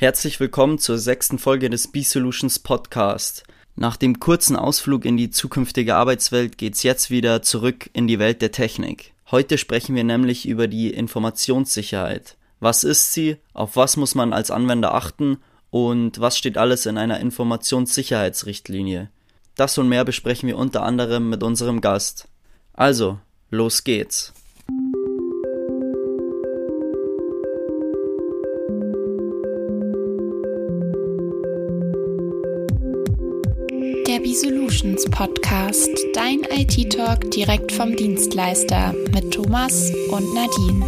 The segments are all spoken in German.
Herzlich willkommen zur sechsten Folge des B-Solutions Podcast. Nach dem kurzen Ausflug in die zukünftige Arbeitswelt geht's jetzt wieder zurück in die Welt der Technik. Heute sprechen wir nämlich über die Informationssicherheit. Was ist sie? Auf was muss man als Anwender achten? Und was steht alles in einer Informationssicherheitsrichtlinie? Das und mehr besprechen wir unter anderem mit unserem Gast. Also, los geht's. Der B-Solutions Podcast, dein IT-Talk direkt vom Dienstleister mit Thomas und Nadine.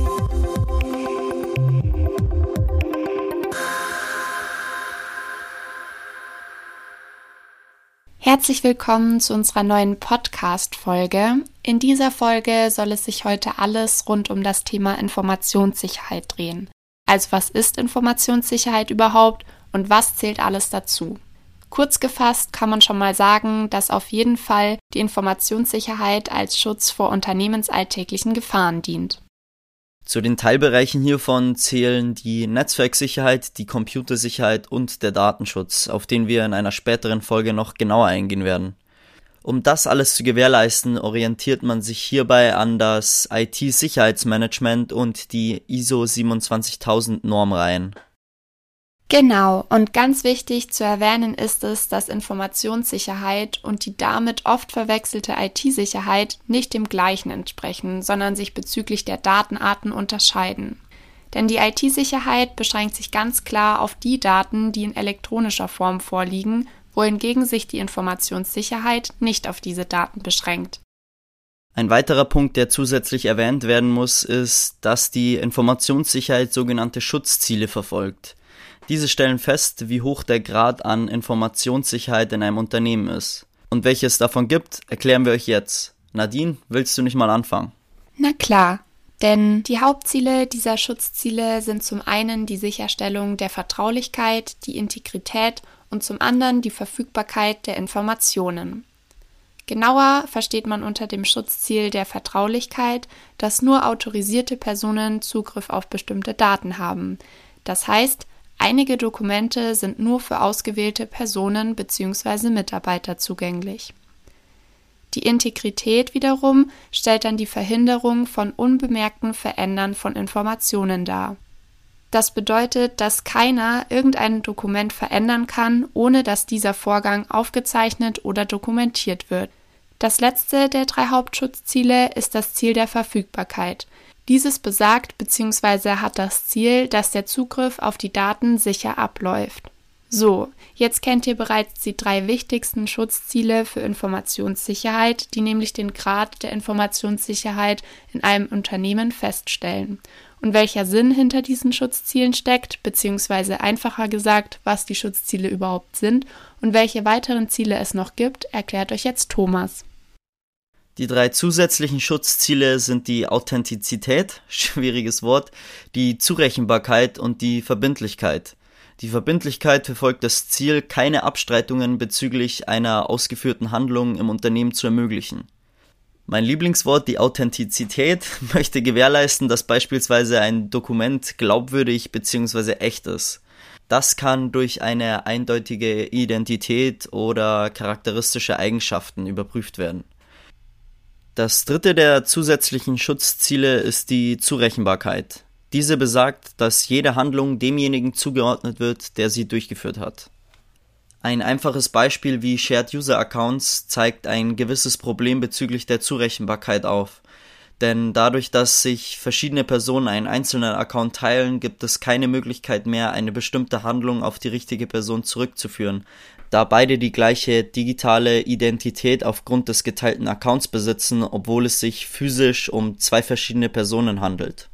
Herzlich willkommen zu unserer neuen Podcast-Folge. In dieser Folge soll es sich heute alles rund um das Thema Informationssicherheit drehen. Also was ist Informationssicherheit überhaupt und was zählt alles dazu? Kurz gefasst kann man schon mal sagen, dass auf jeden Fall die Informationssicherheit als Schutz vor unternehmensalltäglichen Gefahren dient. Zu den Teilbereichen hiervon zählen die Netzwerksicherheit, die Computersicherheit und der Datenschutz, auf den wir in einer späteren Folge noch genauer eingehen werden. Um das alles zu gewährleisten, orientiert man sich hierbei an das IT-Sicherheitsmanagement und die ISO 27000 Normreihen. Genau, und ganz wichtig zu erwähnen ist es, dass Informationssicherheit und die damit oft verwechselte IT-Sicherheit nicht dem gleichen entsprechen, sondern sich bezüglich der Datenarten unterscheiden. Denn die IT-Sicherheit beschränkt sich ganz klar auf die Daten, die in elektronischer Form vorliegen, wohingegen sich die Informationssicherheit nicht auf diese Daten beschränkt. Ein weiterer Punkt, der zusätzlich erwähnt werden muss, ist, dass die Informationssicherheit sogenannte Schutzziele verfolgt. Diese stellen fest, wie hoch der Grad an Informationssicherheit in einem Unternehmen ist. Und welche es davon gibt, erklären wir euch jetzt. Nadine, willst du nicht mal anfangen? Na klar, denn die Hauptziele dieser Schutzziele sind zum einen die Sicherstellung der Vertraulichkeit, die Integrität und zum anderen die Verfügbarkeit der Informationen. Genauer versteht man unter dem Schutzziel der Vertraulichkeit, dass nur autorisierte Personen Zugriff auf bestimmte Daten haben. Das heißt, Einige Dokumente sind nur für ausgewählte Personen bzw. Mitarbeiter zugänglich. Die Integrität wiederum stellt dann die Verhinderung von unbemerkten Verändern von Informationen dar. Das bedeutet, dass keiner irgendein Dokument verändern kann, ohne dass dieser Vorgang aufgezeichnet oder dokumentiert wird. Das letzte der drei Hauptschutzziele ist das Ziel der Verfügbarkeit. Dieses besagt bzw. hat das Ziel, dass der Zugriff auf die Daten sicher abläuft. So, jetzt kennt ihr bereits die drei wichtigsten Schutzziele für Informationssicherheit, die nämlich den Grad der Informationssicherheit in einem Unternehmen feststellen. Und welcher Sinn hinter diesen Schutzzielen steckt, beziehungsweise einfacher gesagt, was die Schutzziele überhaupt sind und welche weiteren Ziele es noch gibt, erklärt euch jetzt Thomas. Die drei zusätzlichen Schutzziele sind die Authentizität, schwieriges Wort, die Zurechenbarkeit und die Verbindlichkeit. Die Verbindlichkeit verfolgt das Ziel, keine Abstreitungen bezüglich einer ausgeführten Handlung im Unternehmen zu ermöglichen. Mein Lieblingswort, die Authentizität, möchte gewährleisten, dass beispielsweise ein Dokument glaubwürdig bzw. echt ist. Das kann durch eine eindeutige Identität oder charakteristische Eigenschaften überprüft werden. Das dritte der zusätzlichen Schutzziele ist die Zurechenbarkeit. Diese besagt, dass jede Handlung demjenigen zugeordnet wird, der sie durchgeführt hat. Ein einfaches Beispiel wie Shared User Accounts zeigt ein gewisses Problem bezüglich der Zurechenbarkeit auf. Denn dadurch, dass sich verschiedene Personen einen einzelnen Account teilen, gibt es keine Möglichkeit mehr, eine bestimmte Handlung auf die richtige Person zurückzuführen, da beide die gleiche digitale Identität aufgrund des geteilten Accounts besitzen, obwohl es sich physisch um zwei verschiedene Personen handelt.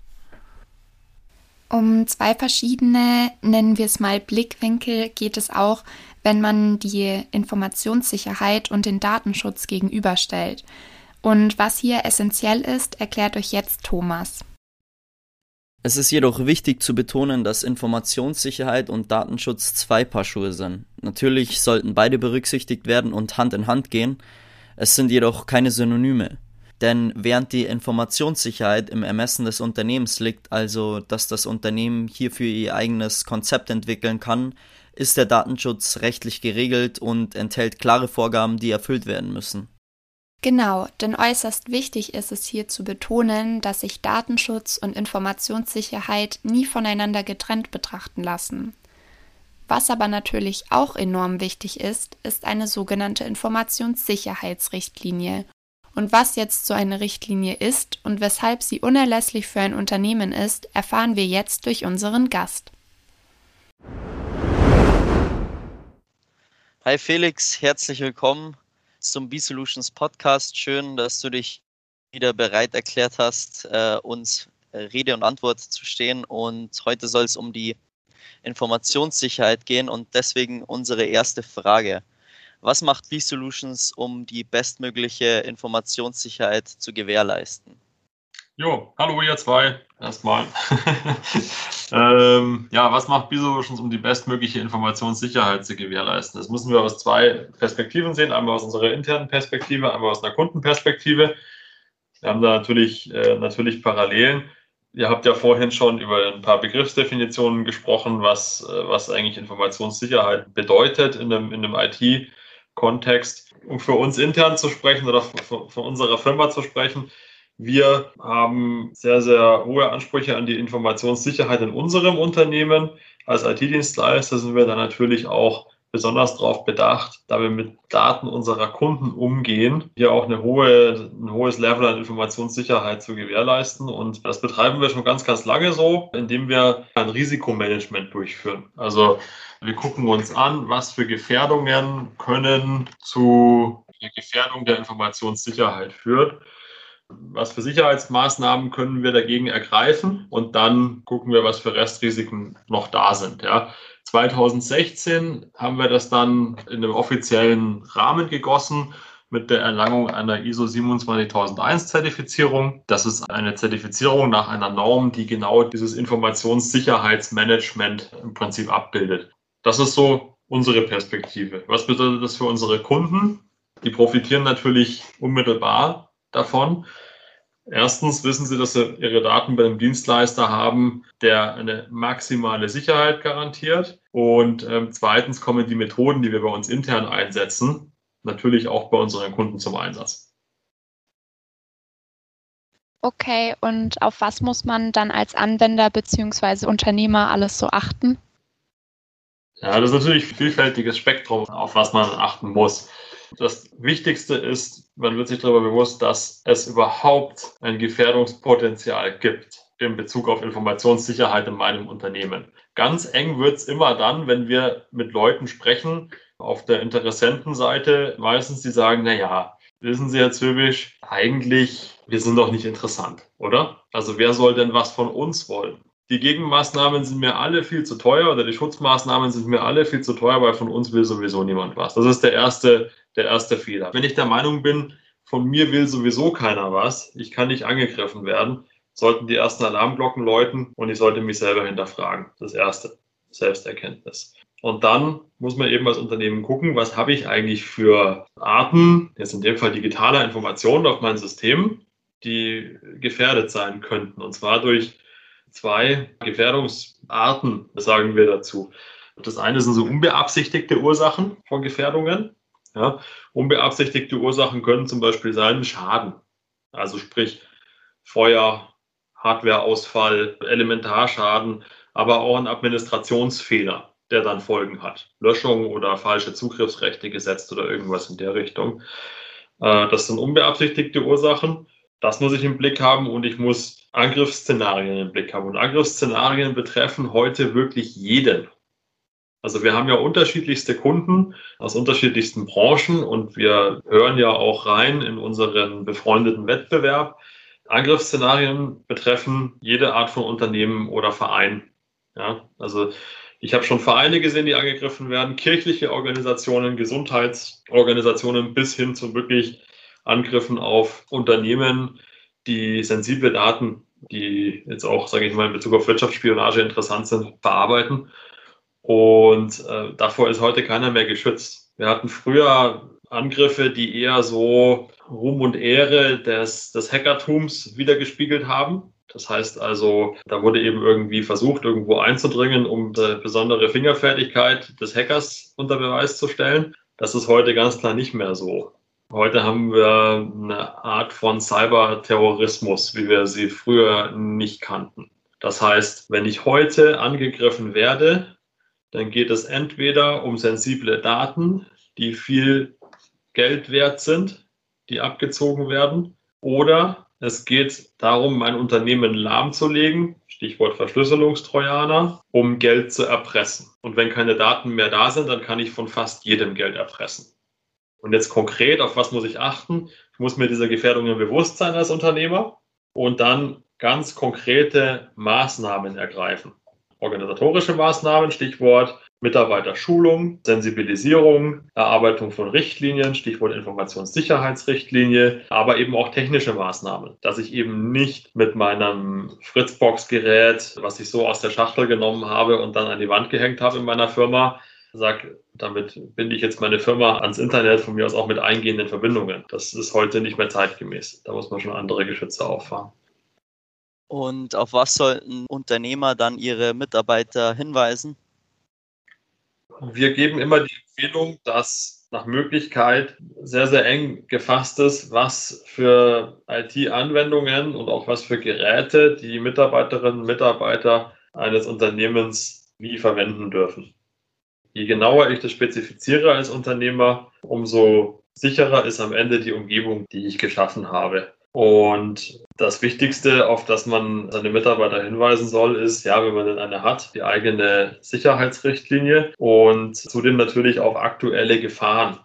Um zwei verschiedene, nennen wir es mal Blickwinkel, geht es auch, wenn man die Informationssicherheit und den Datenschutz gegenüberstellt. Und was hier essentiell ist, erklärt euch jetzt Thomas. Es ist jedoch wichtig zu betonen, dass Informationssicherheit und Datenschutz zwei Paar Schuhe sind. Natürlich sollten beide berücksichtigt werden und Hand in Hand gehen, es sind jedoch keine Synonyme. Denn während die Informationssicherheit im Ermessen des Unternehmens liegt, also dass das Unternehmen hierfür ihr eigenes Konzept entwickeln kann, ist der Datenschutz rechtlich geregelt und enthält klare Vorgaben, die erfüllt werden müssen. Genau, denn äußerst wichtig ist es hier zu betonen, dass sich Datenschutz und Informationssicherheit nie voneinander getrennt betrachten lassen. Was aber natürlich auch enorm wichtig ist, ist eine sogenannte Informationssicherheitsrichtlinie. Und was jetzt so eine Richtlinie ist und weshalb sie unerlässlich für ein Unternehmen ist, erfahren wir jetzt durch unseren Gast. Hi Felix, herzlich willkommen zum B-Solutions Podcast. Schön, dass du dich wieder bereit erklärt hast, äh, uns Rede und Antwort zu stehen. Und heute soll es um die Informationssicherheit gehen und deswegen unsere erste Frage. Was macht B-Solutions, um die bestmögliche Informationssicherheit zu gewährleisten? Jo, hallo ihr zwei, erstmal. ähm, ja, was macht B-Solutions, um die bestmögliche Informationssicherheit zu gewährleisten? Das müssen wir aus zwei Perspektiven sehen. Einmal aus unserer internen Perspektive, einmal aus einer Kundenperspektive. Wir haben da natürlich, äh, natürlich Parallelen. Ihr habt ja vorhin schon über ein paar Begriffsdefinitionen gesprochen, was, äh, was eigentlich Informationssicherheit bedeutet in einem, in einem IT-Kontext. Um für uns intern zu sprechen oder von unserer Firma zu sprechen, wir haben sehr, sehr hohe Ansprüche an die Informationssicherheit in unserem Unternehmen. Als IT-Dienstleister sind wir da natürlich auch besonders darauf bedacht, da wir mit Daten unserer Kunden umgehen, hier auch eine hohe, ein hohes Level an Informationssicherheit zu gewährleisten. Und das betreiben wir schon ganz, ganz lange so, indem wir ein Risikomanagement durchführen. Also wir gucken uns an, was für Gefährdungen können zu der Gefährdung der Informationssicherheit führen was für Sicherheitsmaßnahmen können wir dagegen ergreifen und dann gucken wir, was für Restrisiken noch da sind. Ja. 2016 haben wir das dann in einem offiziellen Rahmen gegossen mit der Erlangung einer ISO 27001 Zertifizierung. Das ist eine Zertifizierung nach einer Norm, die genau dieses Informationssicherheitsmanagement im Prinzip abbildet. Das ist so unsere Perspektive. Was bedeutet das für unsere Kunden? Die profitieren natürlich unmittelbar davon. Erstens wissen Sie, dass Sie Ihre Daten bei einem Dienstleister haben, der eine maximale Sicherheit garantiert. Und ähm, zweitens kommen die Methoden, die wir bei uns intern einsetzen, natürlich auch bei unseren Kunden zum Einsatz. Okay, und auf was muss man dann als Anwender bzw. Unternehmer alles so achten? Ja, das ist natürlich ein vielfältiges Spektrum, auf was man achten muss. Das Wichtigste ist, man wird sich darüber bewusst, dass es überhaupt ein Gefährdungspotenzial gibt in Bezug auf Informationssicherheit in meinem Unternehmen. Ganz eng wird es immer dann, wenn wir mit Leuten sprechen, auf der Interessentenseite meistens, die sagen, na ja, wissen Sie, Herr Zöbisch, eigentlich, wir sind doch nicht interessant, oder? Also wer soll denn was von uns wollen? Die Gegenmaßnahmen sind mir alle viel zu teuer oder die Schutzmaßnahmen sind mir alle viel zu teuer, weil von uns will sowieso niemand was. Das ist der erste der erste Fehler. Wenn ich der Meinung bin, von mir will sowieso keiner was, ich kann nicht angegriffen werden, sollten die ersten Alarmglocken läuten und ich sollte mich selber hinterfragen. Das erste, Selbsterkenntnis. Und dann muss man eben als Unternehmen gucken, was habe ich eigentlich für Arten, jetzt in dem Fall digitaler Informationen auf meinem System, die gefährdet sein könnten. Und zwar durch zwei Gefährdungsarten, sagen wir dazu. Das eine sind so unbeabsichtigte Ursachen von Gefährdungen. Ja? Unbeabsichtigte Ursachen können zum Beispiel sein Schaden, also sprich Feuer, Hardwareausfall, Elementarschaden, aber auch ein Administrationsfehler, der dann Folgen hat. Löschung oder falsche Zugriffsrechte gesetzt oder irgendwas in der Richtung. Äh, das sind unbeabsichtigte Ursachen. Das muss ich im Blick haben und ich muss Angriffsszenarien im Blick haben. Und Angriffsszenarien betreffen heute wirklich jeden. Also wir haben ja unterschiedlichste Kunden aus unterschiedlichsten Branchen und wir hören ja auch rein in unseren befreundeten Wettbewerb. Angriffsszenarien betreffen jede Art von Unternehmen oder Verein. Ja, also ich habe schon Vereine gesehen, die angegriffen werden, kirchliche Organisationen, Gesundheitsorganisationen bis hin zu wirklich Angriffen auf Unternehmen, die sensible Daten, die jetzt auch, sage ich mal, in Bezug auf Wirtschaftsspionage interessant sind, verarbeiten. Und äh, davor ist heute keiner mehr geschützt. Wir hatten früher Angriffe, die eher so Ruhm und Ehre des, des Hackertums wiedergespiegelt haben. Das heißt also, da wurde eben irgendwie versucht, irgendwo einzudringen, um die besondere Fingerfertigkeit des Hackers unter Beweis zu stellen. Das ist heute ganz klar nicht mehr so. Heute haben wir eine Art von Cyberterrorismus, wie wir sie früher nicht kannten. Das heißt, wenn ich heute angegriffen werde, dann geht es entweder um sensible Daten, die viel Geld wert sind, die abgezogen werden, oder es geht darum, mein Unternehmen lahmzulegen, Stichwort Verschlüsselungstrojaner, um Geld zu erpressen. Und wenn keine Daten mehr da sind, dann kann ich von fast jedem Geld erpressen. Und jetzt konkret, auf was muss ich achten? Ich muss mir dieser Gefährdungen bewusst sein als Unternehmer und dann ganz konkrete Maßnahmen ergreifen. Organisatorische Maßnahmen, Stichwort Mitarbeiterschulung, Sensibilisierung, Erarbeitung von Richtlinien, Stichwort Informationssicherheitsrichtlinie, aber eben auch technische Maßnahmen, dass ich eben nicht mit meinem Fritzbox-Gerät, was ich so aus der Schachtel genommen habe und dann an die Wand gehängt habe in meiner Firma, sage, damit binde ich jetzt meine Firma ans Internet, von mir aus auch mit eingehenden Verbindungen. Das ist heute nicht mehr zeitgemäß. Da muss man schon andere Geschütze auffahren. Und auf was sollten Unternehmer dann ihre Mitarbeiter hinweisen? Wir geben immer die Empfehlung, dass nach Möglichkeit sehr, sehr eng gefasst ist, was für IT-Anwendungen und auch was für Geräte die Mitarbeiterinnen und Mitarbeiter eines Unternehmens wie verwenden dürfen. Je genauer ich das spezifiziere als Unternehmer, umso sicherer ist am Ende die Umgebung, die ich geschaffen habe. Und das Wichtigste, auf das man seine Mitarbeiter hinweisen soll, ist, ja, wenn man denn eine hat, die eigene Sicherheitsrichtlinie und zudem natürlich auch aktuelle Gefahren.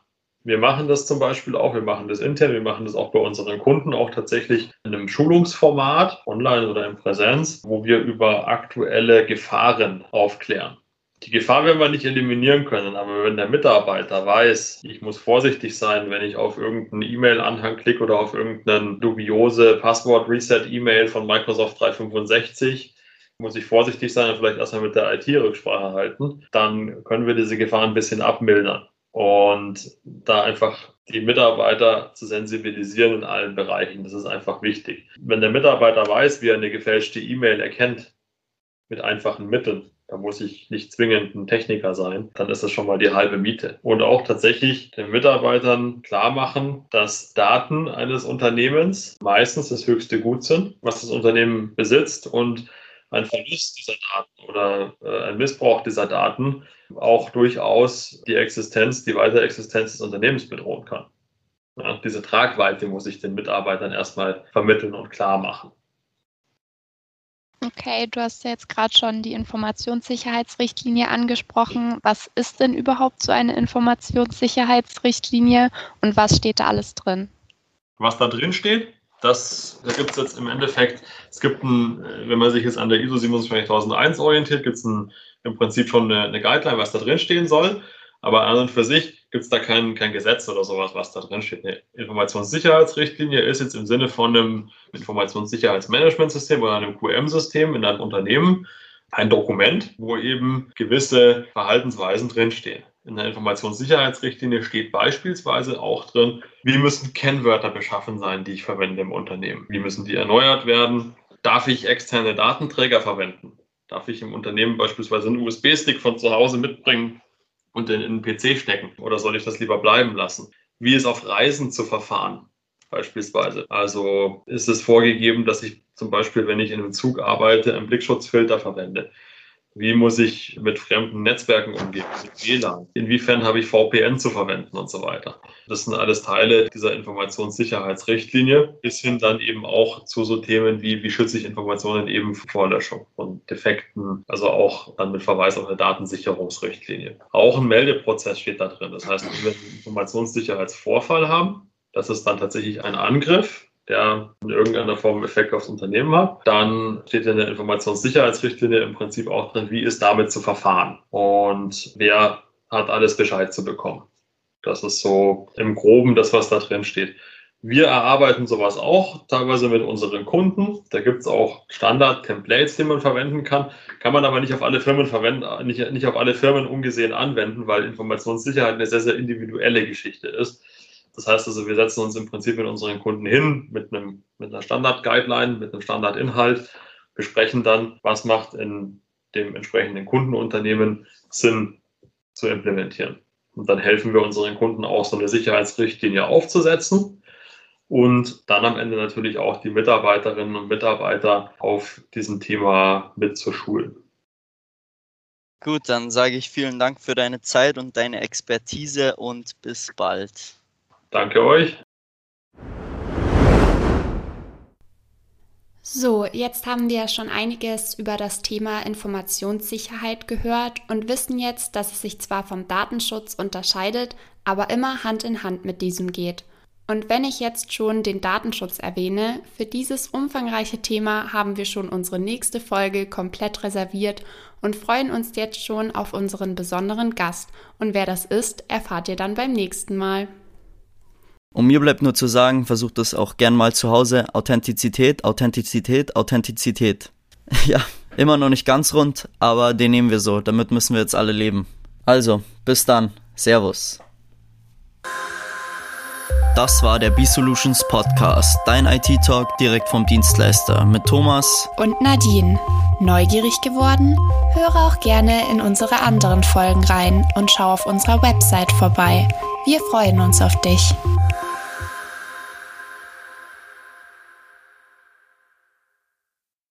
Wir machen das zum Beispiel auch, wir machen das intern, wir machen das auch bei unseren Kunden, auch tatsächlich in einem Schulungsformat, online oder in Präsenz, wo wir über aktuelle Gefahren aufklären. Die Gefahr werden wir nicht eliminieren können, aber wenn der Mitarbeiter weiß, ich muss vorsichtig sein, wenn ich auf irgendeinen E-Mail-Anhang klicke oder auf irgendeine dubiose Passwort-Reset-E-Mail von Microsoft 365, muss ich vorsichtig sein und vielleicht erstmal mit der IT-Rücksprache halten, dann können wir diese Gefahr ein bisschen abmildern und da einfach die Mitarbeiter zu sensibilisieren in allen Bereichen. Das ist einfach wichtig. Wenn der Mitarbeiter weiß, wie er eine gefälschte E-Mail erkennt, mit einfachen Mitteln, da muss ich nicht zwingend ein Techniker sein. Dann ist das schon mal die halbe Miete. Und auch tatsächlich den Mitarbeitern klar machen, dass Daten eines Unternehmens meistens das höchste Gut sind, was das Unternehmen besitzt und ein Verlust dieser Daten oder äh, ein Missbrauch dieser Daten auch durchaus die Existenz, die weitere Existenz des Unternehmens bedrohen kann. Ja, diese Tragweite muss ich den Mitarbeitern erstmal vermitteln und klar machen. Okay, du hast ja jetzt gerade schon die Informationssicherheitsrichtlinie angesprochen. Was ist denn überhaupt so eine Informationssicherheitsrichtlinie und was steht da alles drin? Was da drin steht, das, da gibt es jetzt im Endeffekt, es gibt ein, wenn man sich jetzt an der ISO 27001 orientiert, gibt es im Prinzip schon eine, eine Guideline, was da drin stehen soll. Aber an und für sich gibt es da kein, kein Gesetz oder sowas, was da drin steht. Eine Informationssicherheitsrichtlinie ist jetzt im Sinne von einem Informationssicherheitsmanagementsystem oder einem QM-System in einem Unternehmen ein Dokument, wo eben gewisse Verhaltensweisen drinstehen. In der Informationssicherheitsrichtlinie steht beispielsweise auch drin, wie müssen Kennwörter beschaffen sein, die ich verwende im Unternehmen. Wie müssen die erneuert werden? Darf ich externe Datenträger verwenden? Darf ich im Unternehmen beispielsweise einen USB-Stick von zu Hause mitbringen? Und in, den PC stecken? Oder soll ich das lieber bleiben lassen? Wie ist auf Reisen zu verfahren? Beispielsweise. Also ist es vorgegeben, dass ich zum Beispiel, wenn ich in einem Zug arbeite, einen Blickschutzfilter verwende. Wie muss ich mit fremden Netzwerken umgehen, WLAN? Inwiefern habe ich VPN zu verwenden und so weiter? Das sind alles Teile dieser Informationssicherheitsrichtlinie, bis hin dann eben auch zu so Themen wie, wie schütze ich Informationen eben vor Löschung von Defekten, also auch dann mit Verweis auf eine Datensicherungsrichtlinie. Auch ein Meldeprozess steht da drin. Das heißt, wenn wir einen Informationssicherheitsvorfall haben, das ist dann tatsächlich ein Angriff, der in irgendeiner Form Effekt aufs Unternehmen hat. Dann steht in der Informationssicherheitsrichtlinie im Prinzip auch drin, wie ist damit zu verfahren und wer hat alles Bescheid zu bekommen. Das ist so im Groben das, was da drin steht. Wir erarbeiten sowas auch teilweise mit unseren Kunden. Da gibt es auch Standard-Templates, die man verwenden kann. Kann man aber nicht auf alle Firmen verwenden, nicht, nicht auf alle Firmen ungesehen anwenden, weil Informationssicherheit eine sehr, sehr individuelle Geschichte ist. Das heißt also, wir setzen uns im Prinzip mit unseren Kunden hin mit, einem, mit einer Standard-Guideline, mit einem Standardinhalt, besprechen dann, was macht in dem entsprechenden Kundenunternehmen Sinn zu implementieren. Und dann helfen wir unseren Kunden auch, so eine Sicherheitsrichtlinie aufzusetzen und dann am Ende natürlich auch die Mitarbeiterinnen und Mitarbeiter auf diesem Thema mitzuschulen. Gut, dann sage ich vielen Dank für deine Zeit und deine Expertise und bis bald. Danke euch. So, jetzt haben wir schon einiges über das Thema Informationssicherheit gehört und wissen jetzt, dass es sich zwar vom Datenschutz unterscheidet, aber immer Hand in Hand mit diesem geht. Und wenn ich jetzt schon den Datenschutz erwähne, für dieses umfangreiche Thema haben wir schon unsere nächste Folge komplett reserviert und freuen uns jetzt schon auf unseren besonderen Gast. Und wer das ist, erfahrt ihr dann beim nächsten Mal. Und mir bleibt nur zu sagen, versucht es auch gern mal zu Hause. Authentizität, Authentizität, Authentizität. Ja, immer noch nicht ganz rund, aber den nehmen wir so. Damit müssen wir jetzt alle leben. Also, bis dann. Servus. Das war der B-Solutions Podcast, dein IT-Talk direkt vom Dienstleister mit Thomas und Nadine. Neugierig geworden? Höre auch gerne in unsere anderen Folgen rein und schau auf unserer Website vorbei. Wir freuen uns auf dich.